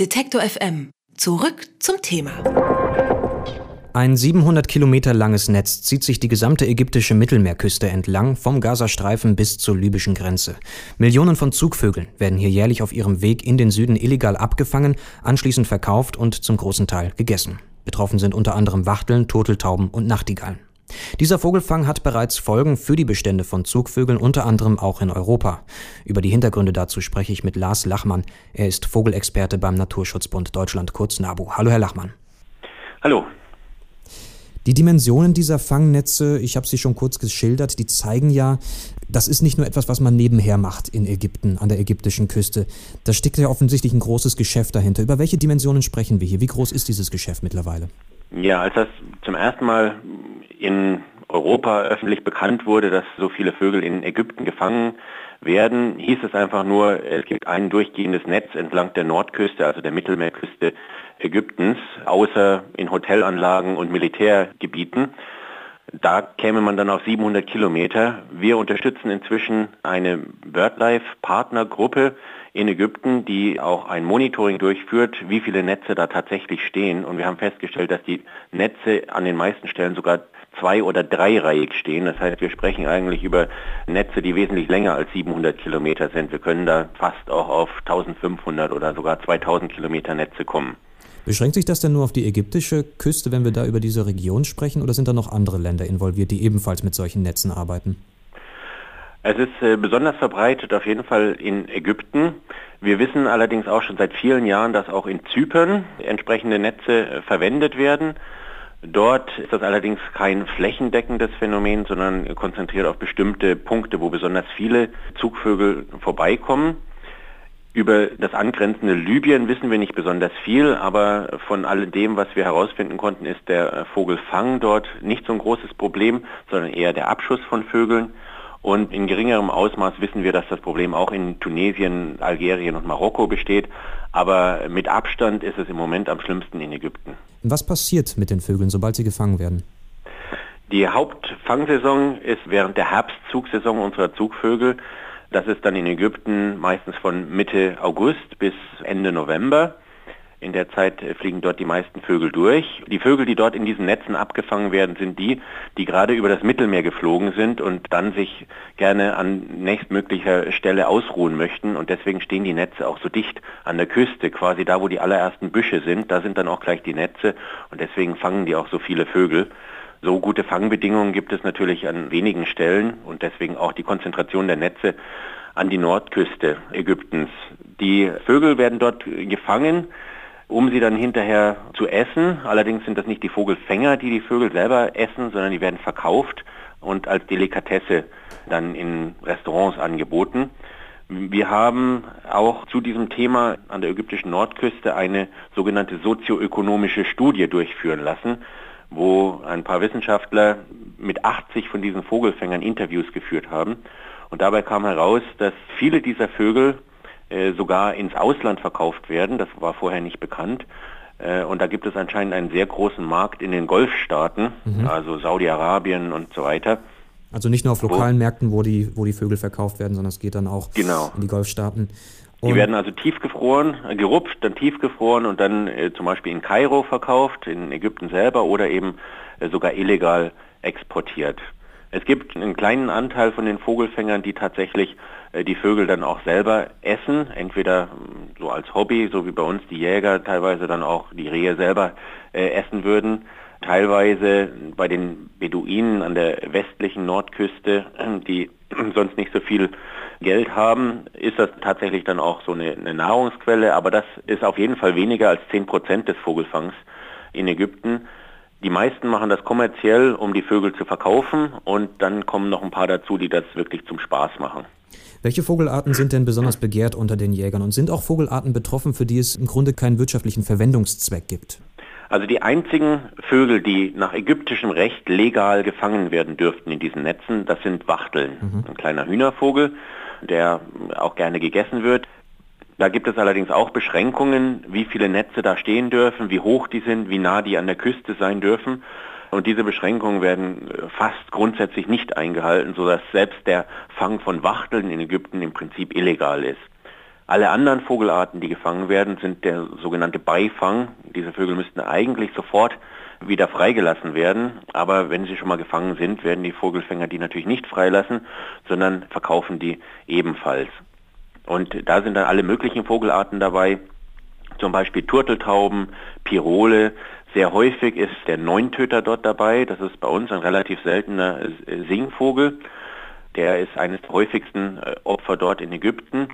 Detektor FM. Zurück zum Thema. Ein 700 Kilometer langes Netz zieht sich die gesamte ägyptische Mittelmeerküste entlang, vom Gazastreifen bis zur libyschen Grenze. Millionen von Zugvögeln werden hier jährlich auf ihrem Weg in den Süden illegal abgefangen, anschließend verkauft und zum großen Teil gegessen. Betroffen sind unter anderem Wachteln, Turteltauben und Nachtigallen. Dieser Vogelfang hat bereits Folgen für die Bestände von Zugvögeln, unter anderem auch in Europa. Über die Hintergründe dazu spreche ich mit Lars Lachmann. Er ist Vogelexperte beim Naturschutzbund Deutschland, kurz NABU. Hallo, Herr Lachmann. Hallo. Die Dimensionen dieser Fangnetze, ich habe sie schon kurz geschildert, die zeigen ja, das ist nicht nur etwas, was man nebenher macht in Ägypten, an der ägyptischen Küste. Da steckt ja offensichtlich ein großes Geschäft dahinter. Über welche Dimensionen sprechen wir hier? Wie groß ist dieses Geschäft mittlerweile? Ja, als das zum ersten Mal in Europa öffentlich bekannt wurde, dass so viele Vögel in Ägypten gefangen werden, hieß es einfach nur, es gibt ein durchgehendes Netz entlang der Nordküste, also der Mittelmeerküste Ägyptens, außer in Hotelanlagen und Militärgebieten. Da käme man dann auf 700 Kilometer. Wir unterstützen inzwischen eine BirdLife-Partnergruppe in Ägypten, die auch ein Monitoring durchführt, wie viele Netze da tatsächlich stehen. Und wir haben festgestellt, dass die Netze an den meisten Stellen sogar zwei- oder dreireihig stehen. Das heißt, wir sprechen eigentlich über Netze, die wesentlich länger als 700 Kilometer sind. Wir können da fast auch auf 1500 oder sogar 2000 Kilometer Netze kommen. Beschränkt sich das denn nur auf die ägyptische Küste, wenn wir da über diese Region sprechen, oder sind da noch andere Länder involviert, die ebenfalls mit solchen Netzen arbeiten? Es ist äh, besonders verbreitet auf jeden Fall in Ägypten. Wir wissen allerdings auch schon seit vielen Jahren, dass auch in Zypern entsprechende Netze äh, verwendet werden. Dort ist das allerdings kein flächendeckendes Phänomen, sondern konzentriert auf bestimmte Punkte, wo besonders viele Zugvögel vorbeikommen. Über das angrenzende Libyen wissen wir nicht besonders viel, aber von all dem, was wir herausfinden konnten, ist der Vogelfang dort nicht so ein großes Problem, sondern eher der Abschuss von Vögeln. Und in geringerem Ausmaß wissen wir, dass das Problem auch in Tunesien, Algerien und Marokko besteht. Aber mit Abstand ist es im Moment am schlimmsten in Ägypten. Was passiert mit den Vögeln, sobald sie gefangen werden? Die Hauptfangsaison ist während der Herbstzugsaison unserer Zugvögel. Das ist dann in Ägypten meistens von Mitte August bis Ende November. In der Zeit fliegen dort die meisten Vögel durch. Die Vögel, die dort in diesen Netzen abgefangen werden, sind die, die gerade über das Mittelmeer geflogen sind und dann sich gerne an nächstmöglicher Stelle ausruhen möchten. Und deswegen stehen die Netze auch so dicht an der Küste, quasi da, wo die allerersten Büsche sind. Da sind dann auch gleich die Netze und deswegen fangen die auch so viele Vögel. So gute Fangbedingungen gibt es natürlich an wenigen Stellen und deswegen auch die Konzentration der Netze an die Nordküste Ägyptens. Die Vögel werden dort gefangen, um sie dann hinterher zu essen. Allerdings sind das nicht die Vogelfänger, die die Vögel selber essen, sondern die werden verkauft und als Delikatesse dann in Restaurants angeboten. Wir haben auch zu diesem Thema an der ägyptischen Nordküste eine sogenannte sozioökonomische Studie durchführen lassen wo ein paar Wissenschaftler mit 80 von diesen Vogelfängern Interviews geführt haben. Und dabei kam heraus, dass viele dieser Vögel äh, sogar ins Ausland verkauft werden. Das war vorher nicht bekannt. Äh, und da gibt es anscheinend einen sehr großen Markt in den Golfstaaten, mhm. also Saudi-Arabien und so weiter. Also nicht nur auf lokalen wo, Märkten, wo die, wo die Vögel verkauft werden, sondern es geht dann auch genau. in die Golfstaaten. Und die werden also tiefgefroren, äh, gerupft, dann tiefgefroren und dann äh, zum Beispiel in Kairo verkauft, in Ägypten selber oder eben äh, sogar illegal exportiert. Es gibt einen kleinen Anteil von den Vogelfängern, die tatsächlich äh, die Vögel dann auch selber essen, entweder mm, so als Hobby, so wie bei uns die Jäger teilweise dann auch die Rehe selber äh, essen würden. Teilweise bei den Beduinen an der westlichen Nordküste, die sonst nicht so viel Geld haben, ist das tatsächlich dann auch so eine, eine Nahrungsquelle, aber das ist auf jeden Fall weniger als 10 Prozent des Vogelfangs in Ägypten. Die meisten machen das kommerziell, um die Vögel zu verkaufen und dann kommen noch ein paar dazu, die das wirklich zum Spaß machen. Welche Vogelarten sind denn besonders begehrt unter den Jägern und sind auch Vogelarten betroffen, für die es im Grunde keinen wirtschaftlichen Verwendungszweck gibt? Also die einzigen Vögel, die nach ägyptischem Recht legal gefangen werden dürften in diesen Netzen, das sind Wachteln, mhm. ein kleiner Hühnervogel der auch gerne gegessen wird. Da gibt es allerdings auch Beschränkungen, wie viele Netze da stehen dürfen, wie hoch die sind, wie nah die an der Küste sein dürfen. Und diese Beschränkungen werden äh, fast grundsätzlich nicht eingehalten, sodass selbst der Fang von Wachteln in Ägypten im Prinzip illegal ist. Alle anderen Vogelarten, die gefangen werden, sind der sogenannte Beifang. Diese Vögel müssten eigentlich sofort wieder freigelassen werden. Aber wenn sie schon mal gefangen sind, werden die Vogelfänger die natürlich nicht freilassen, sondern verkaufen die ebenfalls. Und da sind dann alle möglichen Vogelarten dabei, zum Beispiel Turteltauben, Pirole. Sehr häufig ist der Neuntöter dort dabei. Das ist bei uns ein relativ seltener Singvogel. Der ist eines der häufigsten äh, Opfer dort in Ägypten.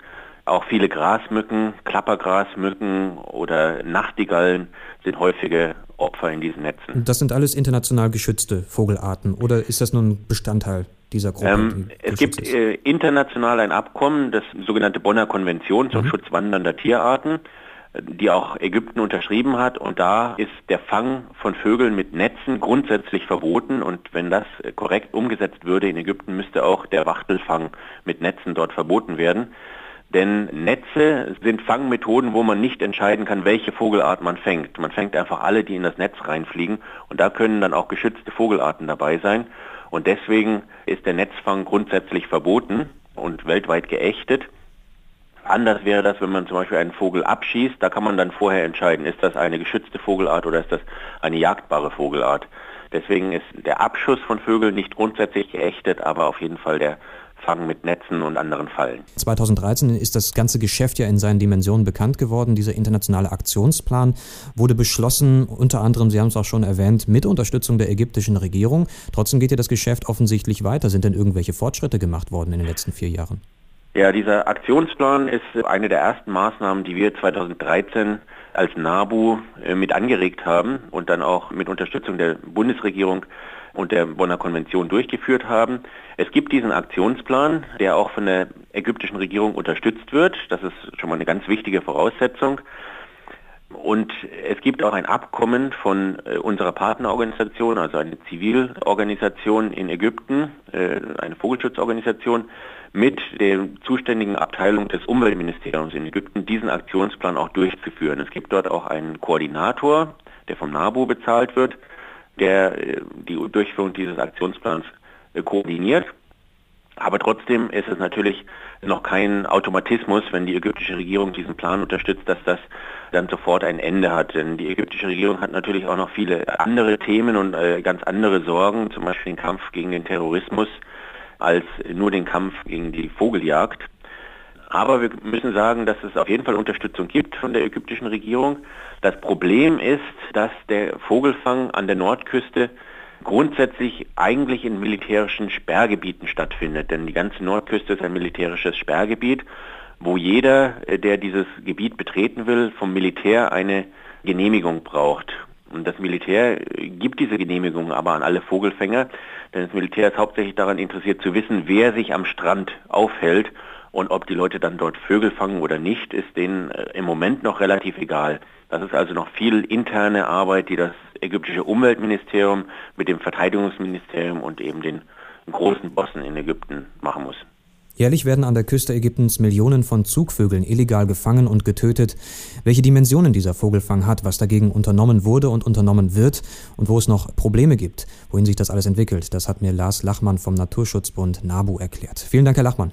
Auch viele Grasmücken, Klappergrasmücken oder Nachtigallen sind häufige Opfer in diesen Netzen. Das sind alles international geschützte Vogelarten oder ist das nur ein Bestandteil dieser Gruppe? Ähm, es gibt äh, international ein Abkommen, das sogenannte Bonner Konvention zum mhm. Schutz wandernder Tierarten die auch Ägypten unterschrieben hat. Und da ist der Fang von Vögeln mit Netzen grundsätzlich verboten. Und wenn das korrekt umgesetzt würde in Ägypten, müsste auch der Wachtelfang mit Netzen dort verboten werden. Denn Netze sind Fangmethoden, wo man nicht entscheiden kann, welche Vogelart man fängt. Man fängt einfach alle, die in das Netz reinfliegen. Und da können dann auch geschützte Vogelarten dabei sein. Und deswegen ist der Netzfang grundsätzlich verboten und weltweit geächtet. Anders wäre das, wenn man zum Beispiel einen Vogel abschießt, da kann man dann vorher entscheiden, ist das eine geschützte Vogelart oder ist das eine jagdbare Vogelart. Deswegen ist der Abschuss von Vögeln nicht grundsätzlich geächtet, aber auf jeden Fall der Fang mit Netzen und anderen Fallen. 2013 ist das ganze Geschäft ja in seinen Dimensionen bekannt geworden. Dieser internationale Aktionsplan wurde beschlossen, unter anderem, Sie haben es auch schon erwähnt, mit Unterstützung der ägyptischen Regierung. Trotzdem geht ja das Geschäft offensichtlich weiter. Sind denn irgendwelche Fortschritte gemacht worden in den letzten vier Jahren? Ja, dieser Aktionsplan ist eine der ersten Maßnahmen, die wir 2013 als NABU äh, mit angeregt haben und dann auch mit Unterstützung der Bundesregierung und der Bonner Konvention durchgeführt haben. Es gibt diesen Aktionsplan, der auch von der ägyptischen Regierung unterstützt wird. Das ist schon mal eine ganz wichtige Voraussetzung. Und es gibt auch ein Abkommen von äh, unserer Partnerorganisation, also eine Zivilorganisation in Ägypten, äh, eine Vogelschutzorganisation, mit der zuständigen Abteilung des Umweltministeriums in Ägypten diesen Aktionsplan auch durchzuführen. Es gibt dort auch einen Koordinator, der vom NABU bezahlt wird, der äh, die Durchführung dieses Aktionsplans koordiniert. Aber trotzdem ist es natürlich noch kein Automatismus, wenn die ägyptische Regierung diesen Plan unterstützt, dass das dann sofort ein Ende hat. Denn die ägyptische Regierung hat natürlich auch noch viele andere Themen und äh, ganz andere Sorgen, zum Beispiel den Kampf gegen den Terrorismus, als nur den Kampf gegen die Vogeljagd. Aber wir müssen sagen, dass es auf jeden Fall Unterstützung gibt von der ägyptischen Regierung. Das Problem ist, dass der Vogelfang an der Nordküste grundsätzlich eigentlich in militärischen Sperrgebieten stattfindet. Denn die ganze Nordküste ist ein militärisches Sperrgebiet, wo jeder, äh, der dieses Gebiet betreten will, vom Militär eine Genehmigung braucht. Und das Militär äh, gibt diese Genehmigung aber an alle Vogelfänger, denn das Militär ist hauptsächlich daran interessiert zu wissen, wer sich am Strand aufhält und ob die Leute dann dort Vögel fangen oder nicht, ist denen äh, im Moment noch relativ egal. Das ist also noch viel interne Arbeit, die das ägyptische Umweltministerium mit dem Verteidigungsministerium und eben den großen Bossen in Ägypten machen muss. Jährlich werden an der Küste Ägyptens Millionen von Zugvögeln illegal gefangen und getötet. Welche Dimensionen dieser Vogelfang hat, was dagegen unternommen wurde und unternommen wird und wo es noch Probleme gibt, wohin sich das alles entwickelt, das hat mir Lars Lachmann vom Naturschutzbund NABU erklärt. Vielen Dank, Herr Lachmann.